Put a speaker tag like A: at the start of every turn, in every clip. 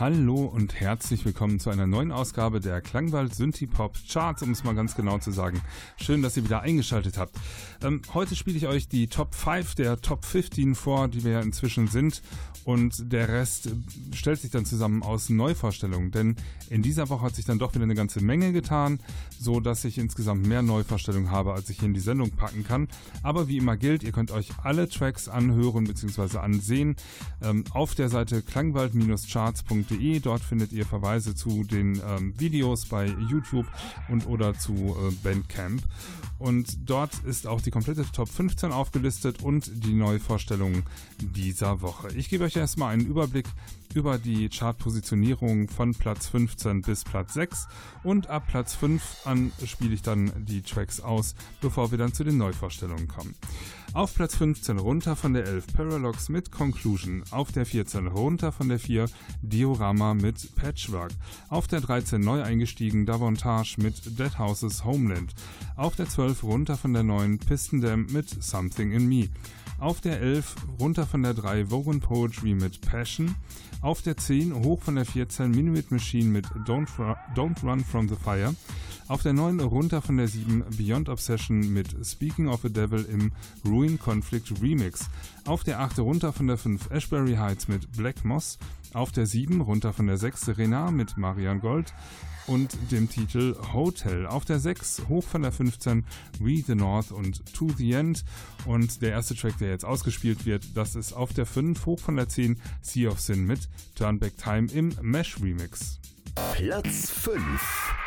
A: Hallo und herzlich willkommen zu einer neuen Ausgabe der Klangwald Synthie-Pop Charts, um es mal ganz genau zu sagen. Schön, dass ihr wieder eingeschaltet habt. Ähm, heute spiele ich euch die Top 5 der Top 15 vor, die wir ja inzwischen sind. Und der Rest stellt sich dann zusammen aus Neuvorstellungen. Denn in dieser Woche hat sich dann doch wieder eine ganze Menge getan, so dass ich insgesamt mehr Neuvorstellungen habe, als ich hier in die Sendung packen kann. Aber wie immer gilt, ihr könnt euch alle Tracks anhören bzw. ansehen ähm, auf der Seite klangwald-charts.de. Dort findet ihr Verweise zu den ähm, Videos bei YouTube und oder zu äh, Bandcamp. Und dort ist auch die komplette Top 15 aufgelistet und die Neuvorstellungen dieser Woche. Ich gebe euch erstmal einen Überblick über die Chartpositionierung von Platz 15 bis Platz 6 und ab Platz 5 an spiele ich dann die Tracks aus, bevor wir dann zu den Neuvorstellungen kommen. Auf Platz 15 runter von der 11 Paralox mit Conclusion, auf der 14 runter von der 4 Diorama mit Patchwork, auf der 13 neu eingestiegen Davantage mit Dead Houses Homeland, auf der 12 runter von der 9 Piston Dam mit Something in Me, auf der 11 runter von der 3 Vogan Poetry mit Passion, auf der 10 hoch von der 14 Minuit Machine mit Don't, Don't Run From The Fire. Auf der 9 runter von der 7 Beyond Obsession mit Speaking of a Devil im Ruin Conflict Remix. Auf der 8 runter von der 5 Ashbury Heights mit Black Moss. Auf der 7 runter von der 6 Renard mit Marian Gold und dem Titel Hotel. Auf der 6 hoch von der 15 We the North und To the End. Und der erste Track, der jetzt ausgespielt wird, das ist auf der 5 hoch von der 10 Sea of Sin mit Turn Back Time im Mesh Remix.
B: Platz 5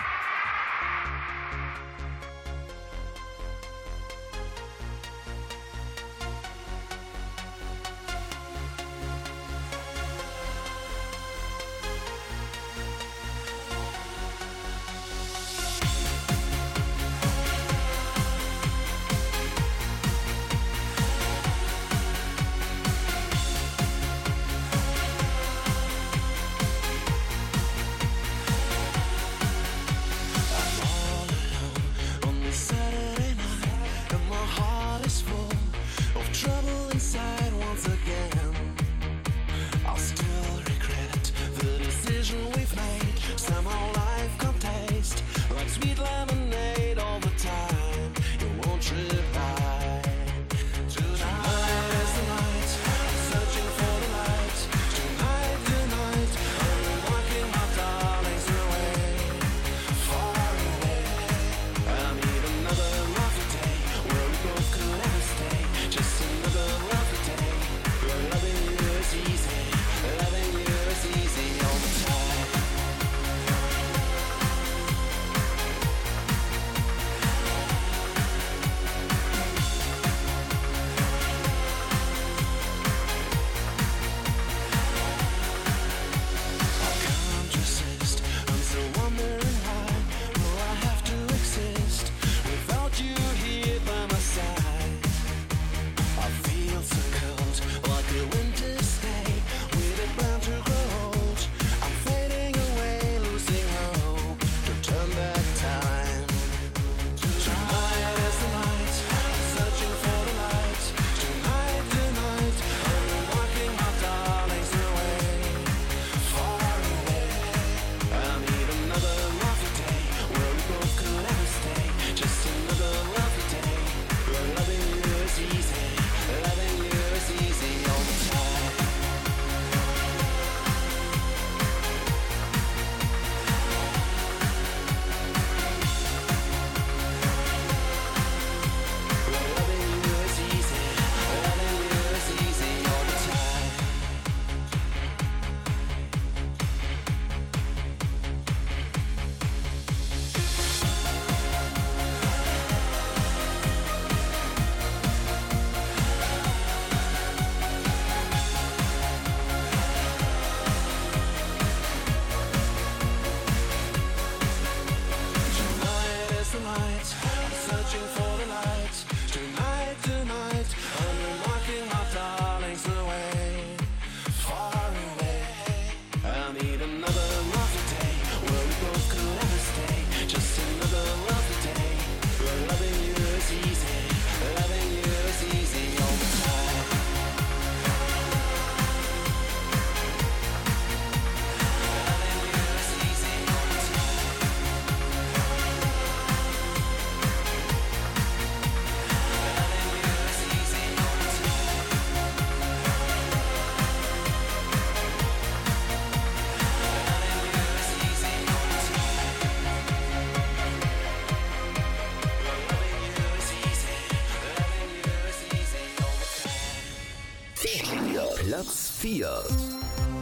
B: Platz 4.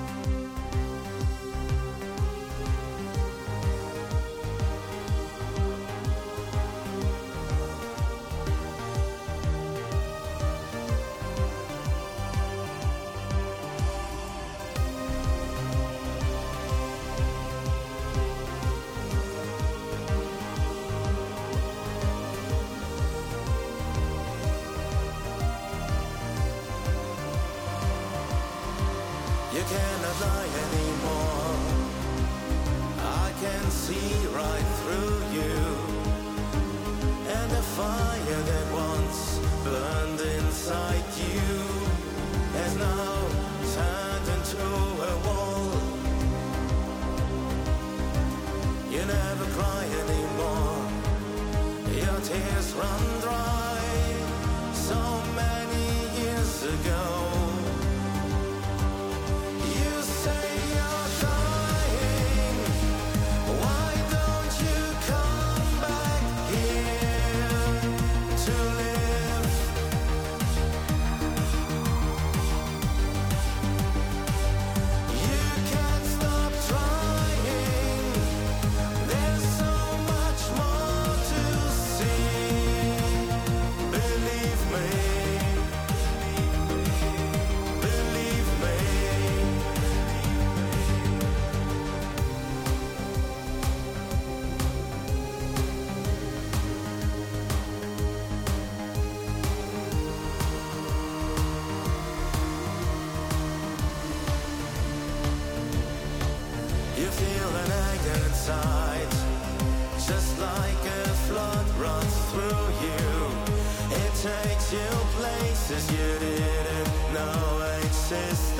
B: takes you places you didn't know existed.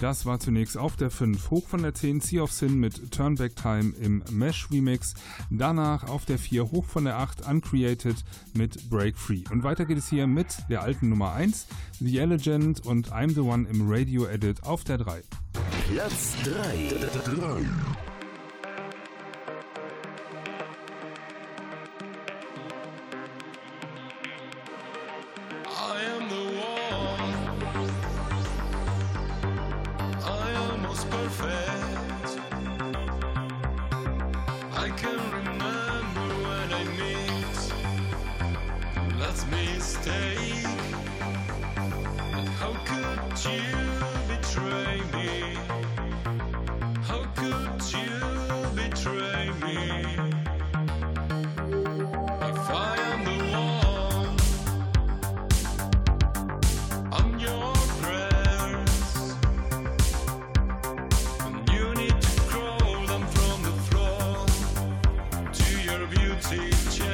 A: Das war zunächst auf der 5 hoch von der 10 Sea of Sin mit Turnback Time im Mesh Remix. Danach auf der 4 hoch von der 8 Uncreated mit Break Free. Und weiter geht es hier mit der alten Nummer 1 The Elegant und I'm the One im Radio Edit auf der 3.
B: Platz 3. 3.
C: Platz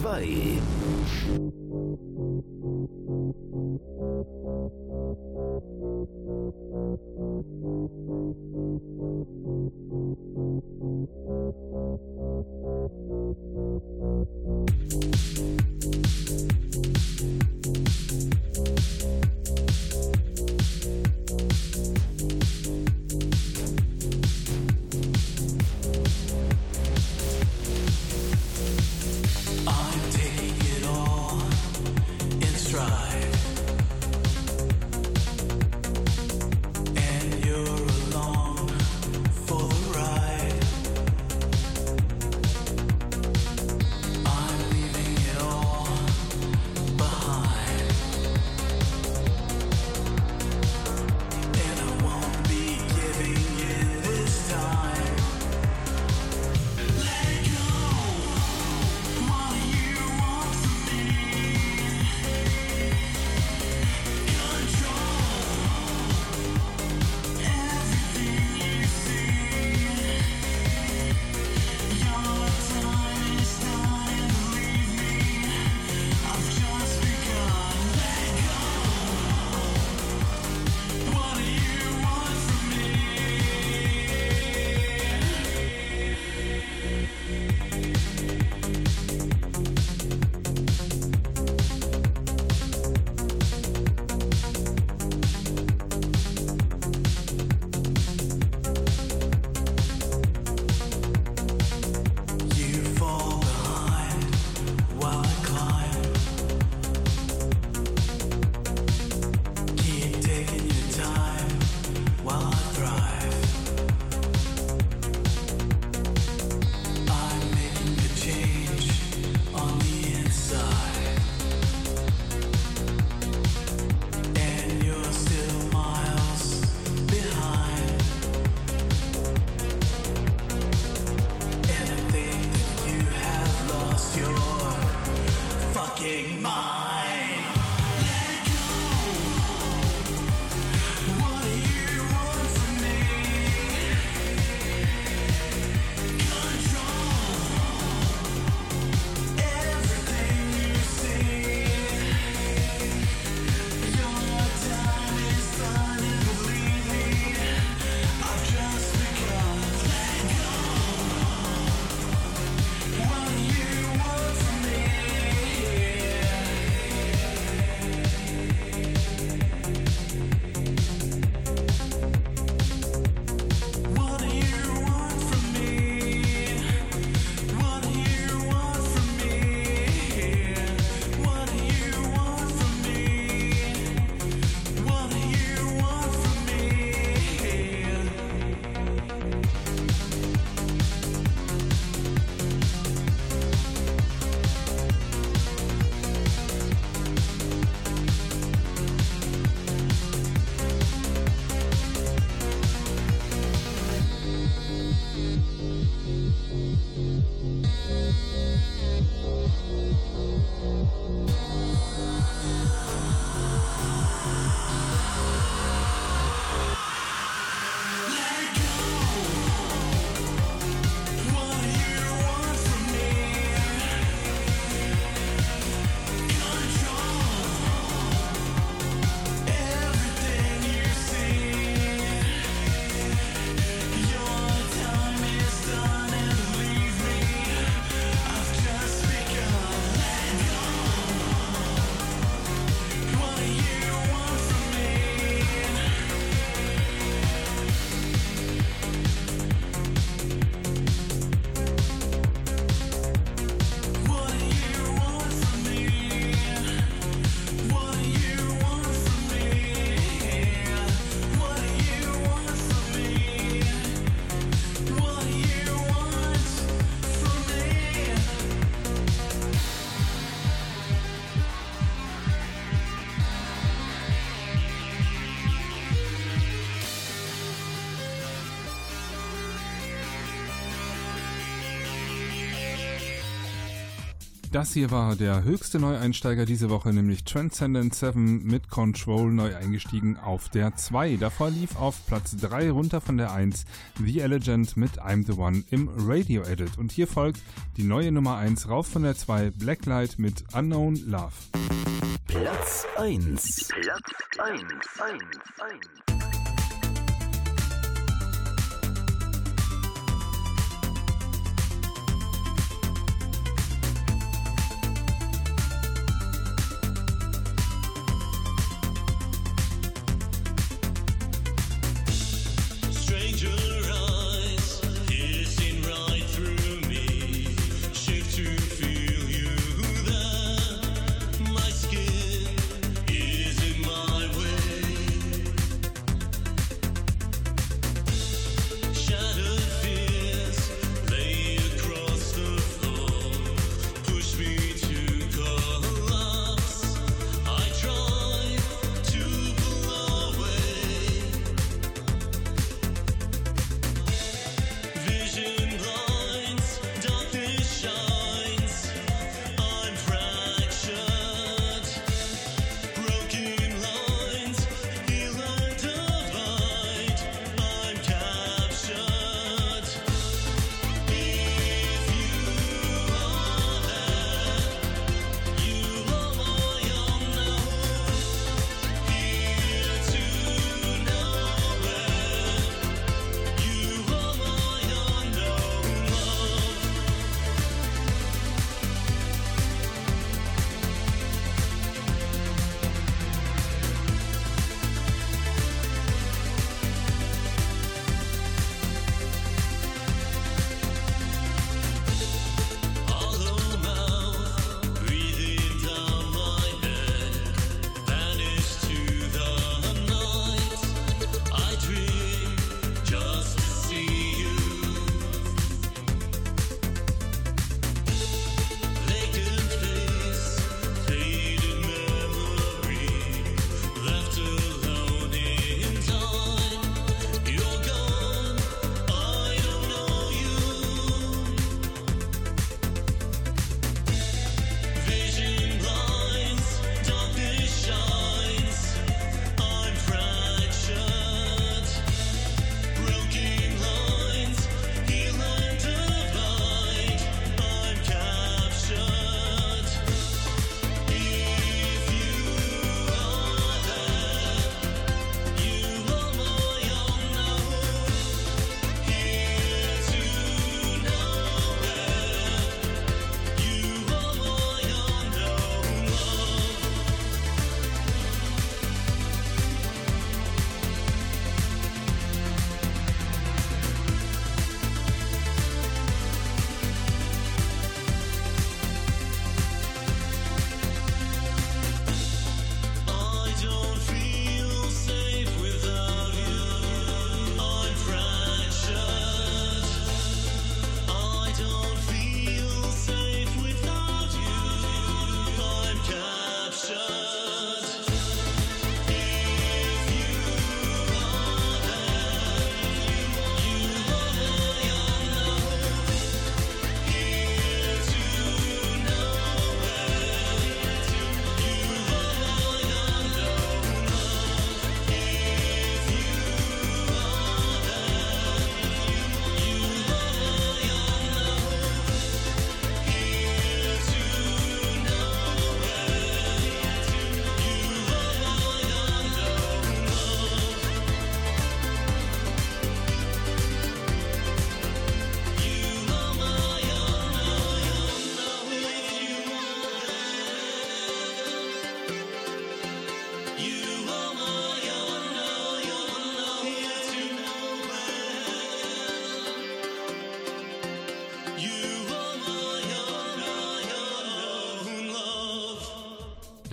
C: 2.
A: Das hier war der höchste Neueinsteiger diese Woche, nämlich Transcendent 7 mit Control neu eingestiegen auf der 2. Davor lief auf Platz 3 runter von der 1 The Elegant mit I'm the One im Radio Edit. Und hier folgt die neue Nummer 1 rauf von der 2 Blacklight mit Unknown Love.
B: Platz 1
C: Platz 1 1 1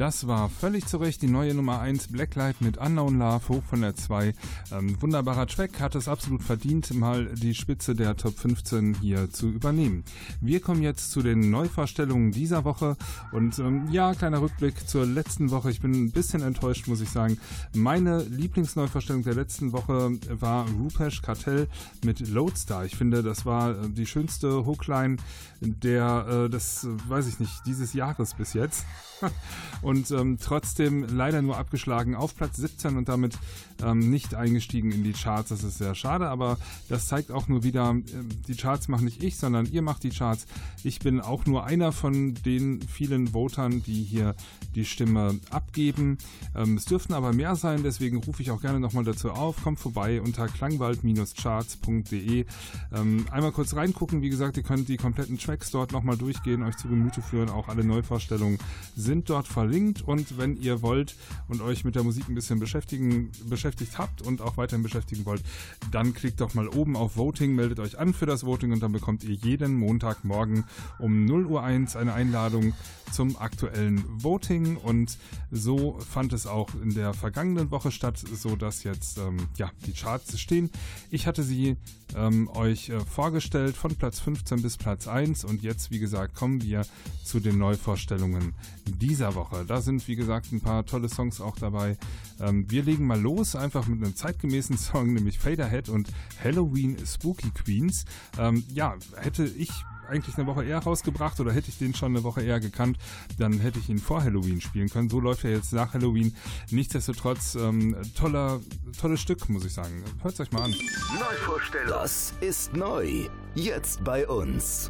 A: Das war völlig zu Recht die neue Nummer 1 Blacklight mit Unknown Love hoch von der 2. Ähm, wunderbarer Track, hat es absolut verdient, mal die Spitze der Top 15 hier zu übernehmen. Wir kommen jetzt zu den Neuvorstellungen dieser Woche und ähm, ja, kleiner Rückblick zur letzten Woche. Ich bin ein bisschen enttäuscht, muss ich sagen. Meine Lieblingsneuvorstellung der letzten Woche war Rupesh Kartell mit Loadstar. Ich finde, das war äh, die schönste Hookline der, äh, das weiß ich nicht, dieses Jahres bis jetzt. Und ähm, trotzdem leider nur abgeschlagen auf Platz 17 und damit ähm, nicht eingestiegen in die Charts. Das ist sehr schade, aber das zeigt auch nur wieder, äh, die Charts mache nicht ich, sondern ihr macht die Charts. Ich bin auch nur einer von den vielen Votern, die hier die Stimme abgeben. Ähm, es dürften aber mehr sein, deswegen rufe ich auch gerne nochmal dazu auf. Kommt vorbei unter klangwald-charts.de. Ähm, einmal kurz reingucken, wie gesagt, ihr könnt die kompletten Tracks dort nochmal durchgehen, euch zu Gemüte führen. Auch alle Neuvorstellungen sind dort verlinkt und wenn ihr wollt und euch mit der Musik ein bisschen beschäftigen, beschäftigen beschäftigt habt und auch weiterhin beschäftigen wollt, dann klickt doch mal oben auf Voting, meldet euch an für das Voting und dann bekommt ihr jeden Montagmorgen um 0 Uhr 1 eine Einladung zum aktuellen Voting und so fand es auch in der vergangenen Woche statt, so dass jetzt ähm, ja die Charts stehen. Ich hatte sie ähm, euch äh, vorgestellt von Platz 15 bis Platz 1 und jetzt wie gesagt kommen wir zu den Neuvorstellungen dieser Woche. Da sind wie gesagt ein paar tolle Songs auch dabei. Ähm, wir legen mal los einfach mit einem zeitgemäßen Song, nämlich Faderhead und Halloween Spooky Queens. Ähm, ja, hätte ich eigentlich eine Woche eher rausgebracht oder hätte ich den schon eine Woche eher gekannt, dann hätte ich ihn vor Halloween spielen können. So läuft er jetzt nach Halloween. Nichtsdestotrotz ähm, toller, tolles Stück, muss ich sagen. Hört es euch mal an.
D: Neuvorstellung. Das ist neu. Jetzt bei uns.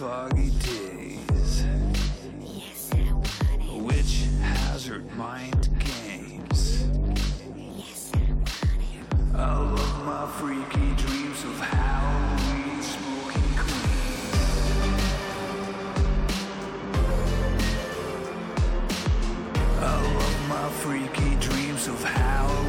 D: foggy days. Yes, I want it. Which hazard mind games? Yes, I want it. I love my freaky dreams of Halloween smoking queens. I love my freaky dreams of Halloween.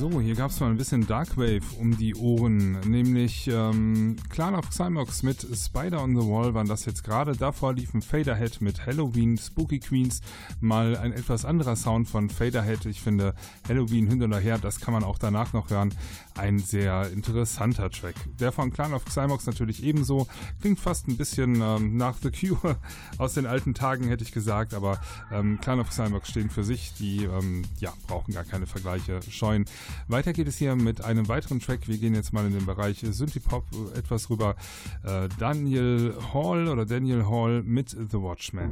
A: So, hier gab es mal ein bisschen Darkwave um die Ohren, nämlich ähm, Clan of Cymox mit Spider on the Wall waren das jetzt gerade. Davor liefen Faderhead mit Halloween, Spooky Queens, mal ein etwas anderer Sound von Faderhead. Ich finde Halloween hin oder her, das kann man auch danach noch hören. Ein sehr interessanter Track. Der von Clan of Cymox natürlich ebenso. Klingt fast ein bisschen ähm, nach The Cure aus den alten Tagen, hätte ich gesagt, aber ähm, Clan of Cymox stehen für sich. Die ähm, ja, brauchen gar keine Vergleiche scheuen. Weiter geht es hier mit einem weiteren Track. Wir gehen jetzt mal in den Bereich Synthie-Pop etwas rüber. Äh, Daniel Hall oder Daniel Hall mit The Watchman.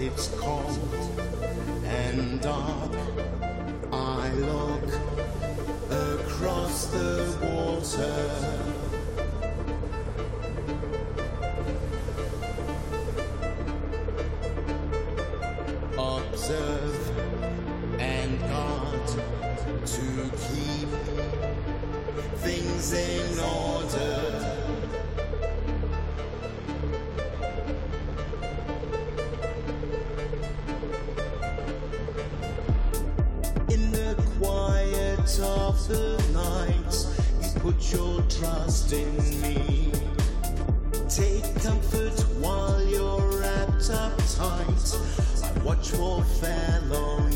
E: It's cold and dark. I look across the water. Observe and guard to keep things in order. Of the night, you put your trust in me. Take comfort while you're wrapped up tight. I watch for felonies.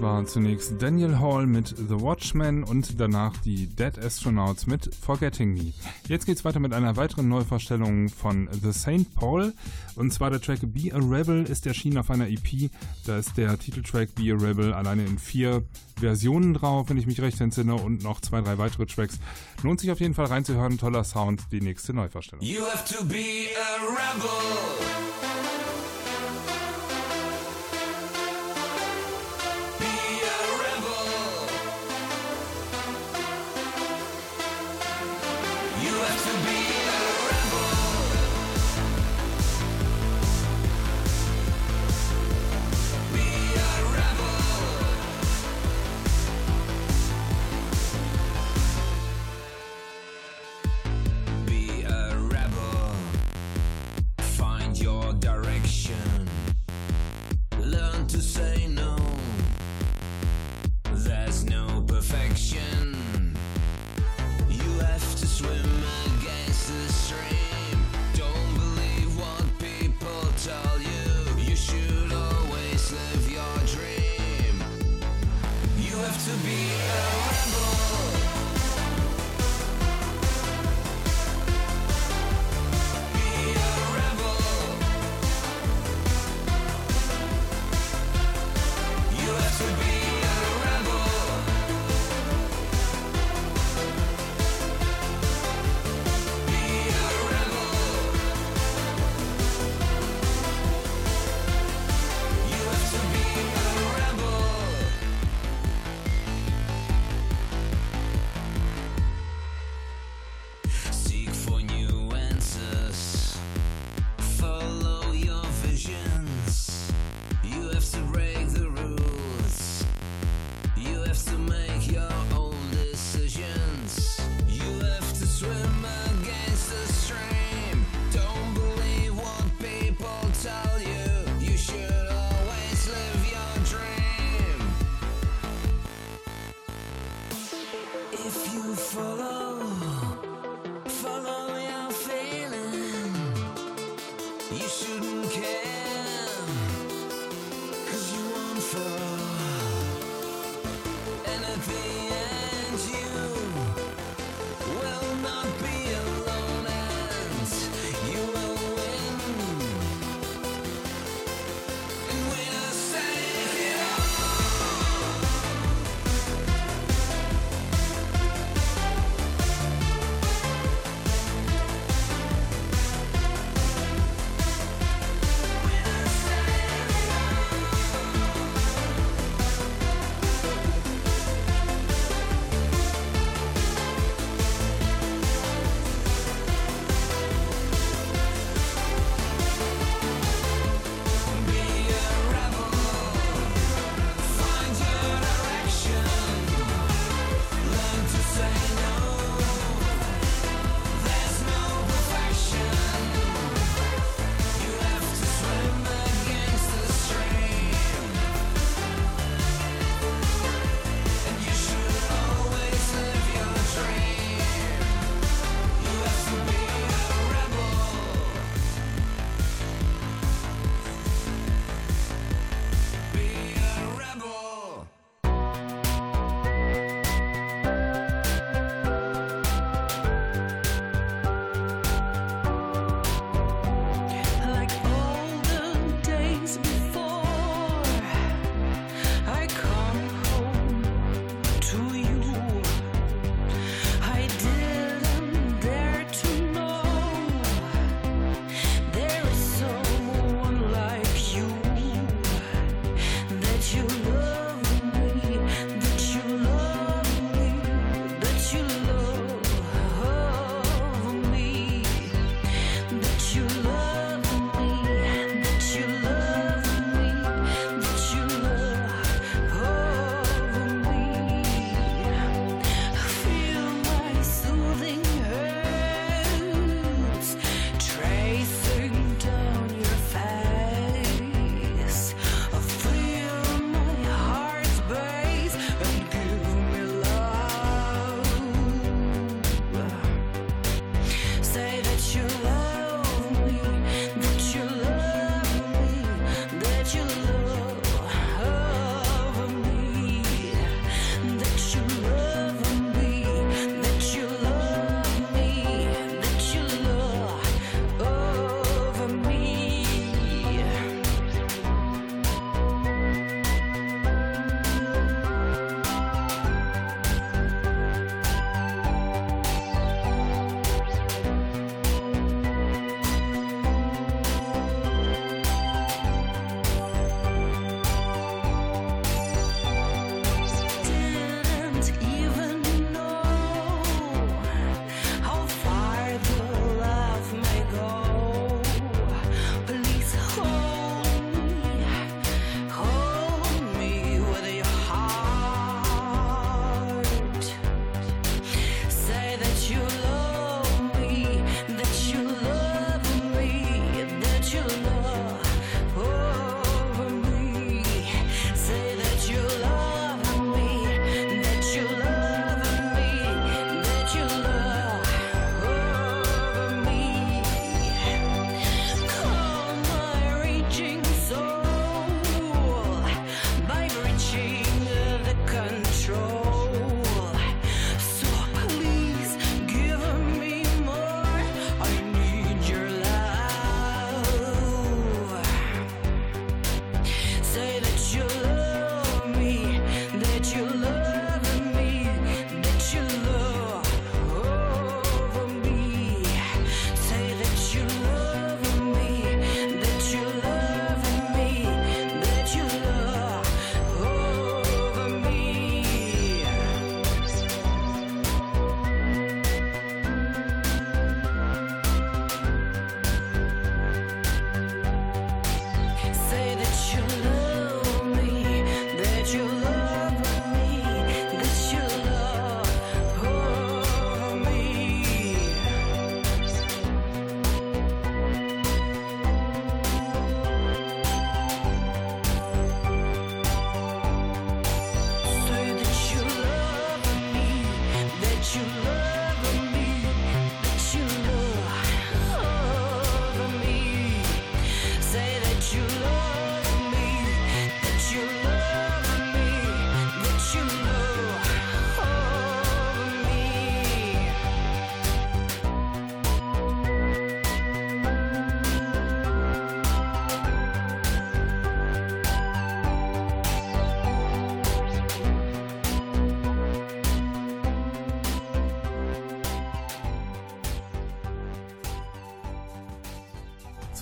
A: War zunächst Daniel Hall mit The Watchmen und danach die Dead Astronauts mit Forgetting Me. Jetzt geht's weiter mit einer weiteren Neuvorstellung von The Saint Paul und zwar der Track Be a Rebel ist erschienen auf einer EP. Da ist der Titeltrack Be a Rebel alleine in vier Versionen drauf, wenn ich mich recht entsinne und noch zwei, drei weitere Tracks. Lohnt sich auf jeden Fall reinzuhören. Toller Sound, die nächste Neuvorstellung.
F: You have to be a rebel.
A: be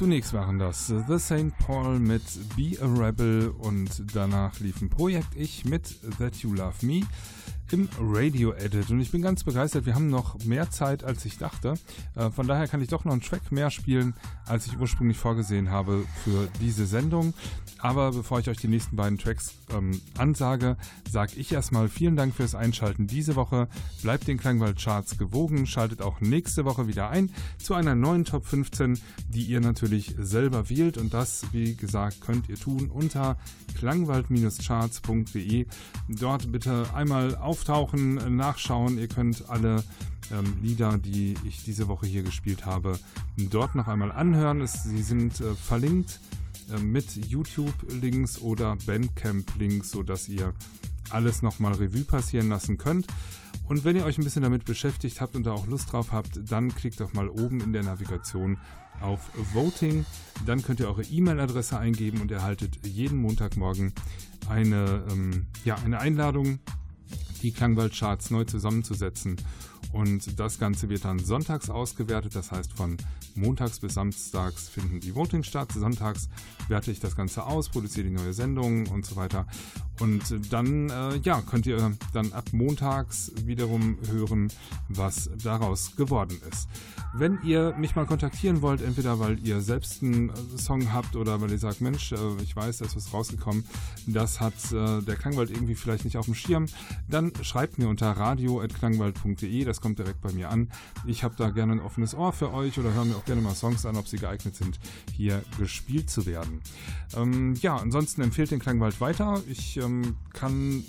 A: Zunächst waren das The St. Paul mit Be a Rebel und danach lief ein Projekt Ich mit That You Love Me im Radio Edit und ich bin ganz begeistert. Wir haben noch mehr Zeit, als ich dachte. Äh, von daher kann ich doch noch einen Track mehr spielen, als ich ursprünglich vorgesehen habe für diese Sendung. Aber bevor ich euch die nächsten beiden Tracks ähm, ansage, sage ich erstmal vielen Dank fürs Einschalten diese Woche. Bleibt den Klangwald Charts gewogen, schaltet auch nächste Woche wieder ein zu einer neuen Top 15, die ihr natürlich selber wählt und das, wie gesagt, könnt ihr tun unter klangwald-charts.de. Dort bitte einmal auftauchen, nachschauen. Ihr könnt alle ähm, Lieder, die ich diese Woche hier gespielt habe, dort noch einmal anhören. Es, sie sind äh, verlinkt äh, mit YouTube-Links oder Bandcamp-Links, sodass ihr alles nochmal Revue passieren lassen könnt. Und wenn ihr euch ein bisschen damit beschäftigt habt und da auch Lust drauf habt, dann klickt doch mal oben in der Navigation auf Voting. Dann könnt ihr eure E-Mail-Adresse eingeben und erhaltet jeden Montagmorgen eine, ähm, ja, eine Einladung, die Klangwald-Charts neu zusammenzusetzen. Und das Ganze wird dann sonntags ausgewertet, das heißt von montags bis samstags finden die Voting statt. Sonntags werte ich das Ganze aus, produziere die neue Sendung und so weiter. Und dann äh, ja, könnt ihr dann ab montags wiederum hören, was daraus geworden ist. Wenn ihr mich mal kontaktieren wollt, entweder weil ihr selbst einen äh, Song habt oder weil ihr sagt, Mensch, äh, ich weiß, da ist was rausgekommen, das hat äh, der Klangwald irgendwie vielleicht nicht auf dem Schirm, dann schreibt mir unter radio.klangwald.de, das kommt direkt bei mir an. Ich habe da gerne ein offenes Ohr für euch oder höre mir auch gerne mal Songs an, ob sie geeignet sind, hier gespielt zu werden. Ähm, ja, ansonsten empfehlt den Klangwald weiter. Ich ähm, kann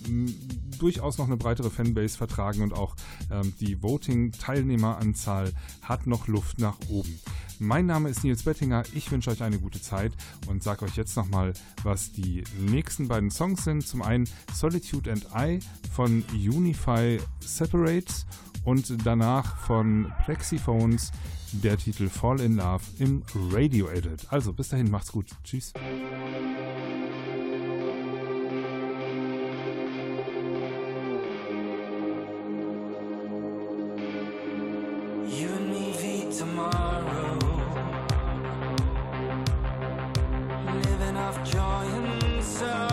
A: durchaus noch eine breitere Fanbase vertragen und auch ähm, die Voting-Teilnehmeranzahl hat noch Luft nach oben. Mein Name ist Nils Bettinger, ich wünsche euch eine gute Zeit und sage euch jetzt nochmal, was die nächsten beiden Songs sind. Zum einen Solitude and I von Unify Separates und danach von Plexiphones der Titel Fall in Love im Radio Edit. Also bis dahin, macht's gut. Tschüss.
D: tomorrow. Living off joy and sorrow.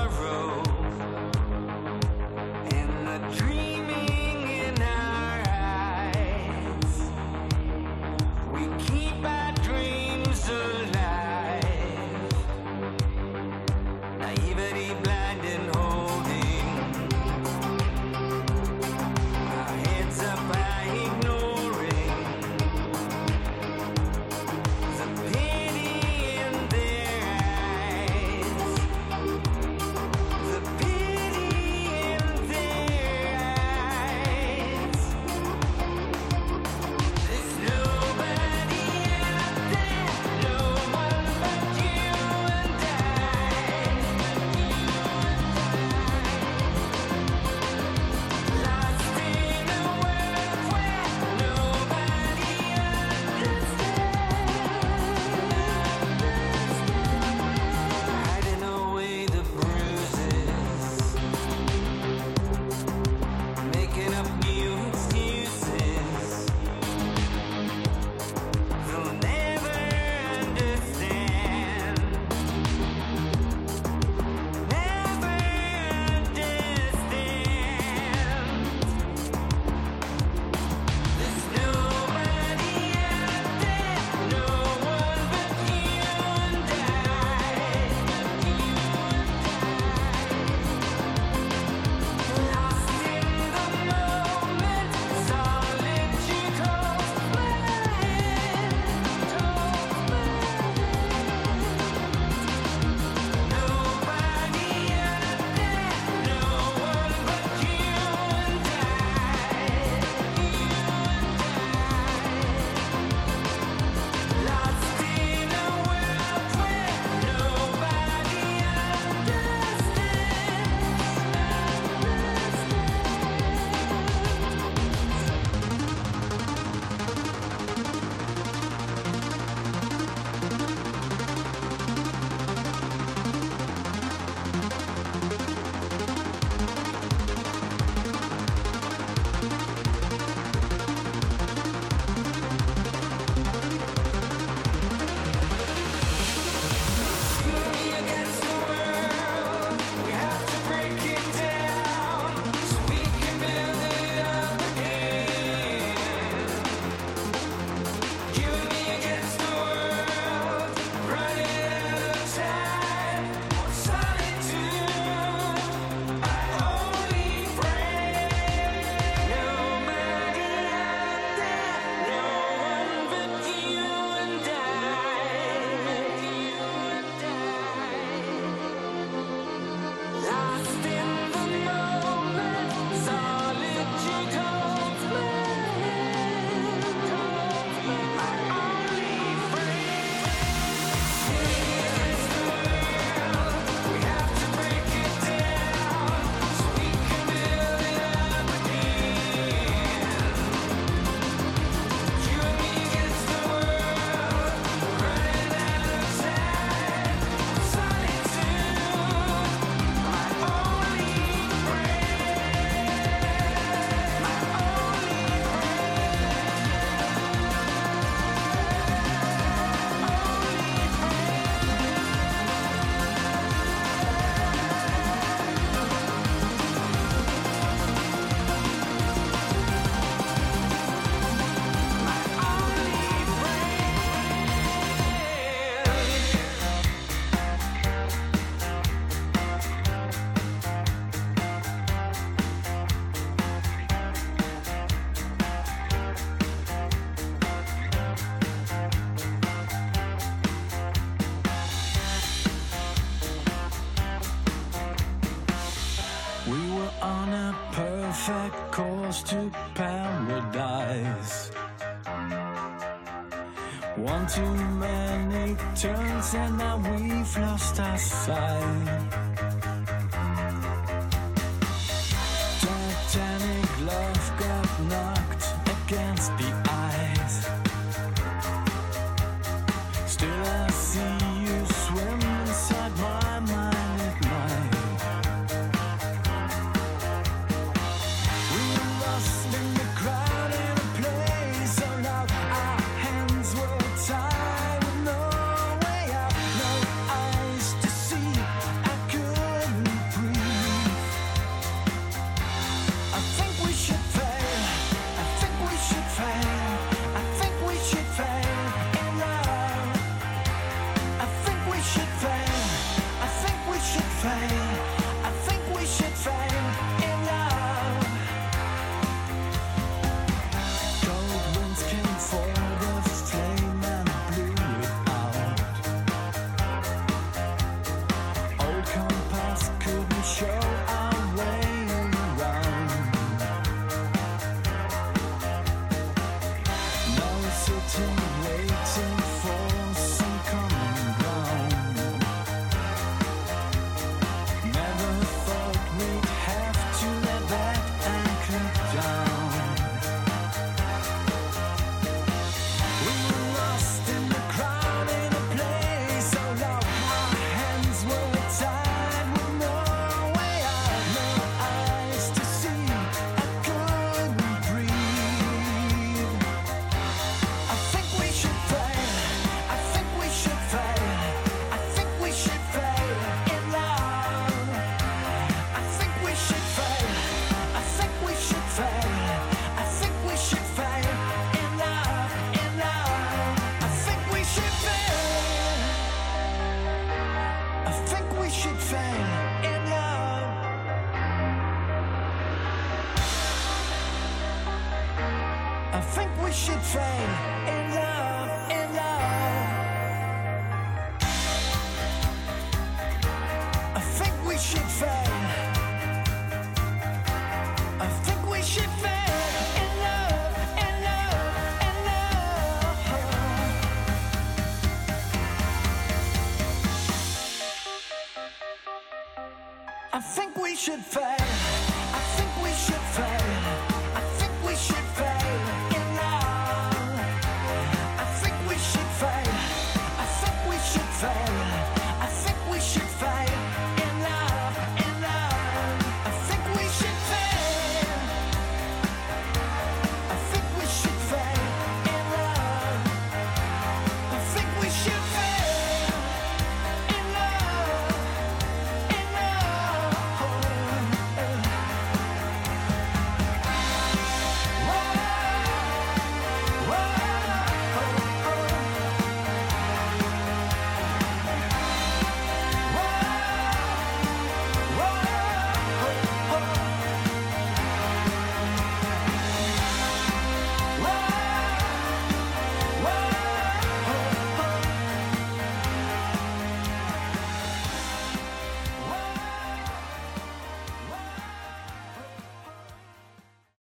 D: almost to paradise. One too many turns and now we've lost our sight. Titanic love got knocked against the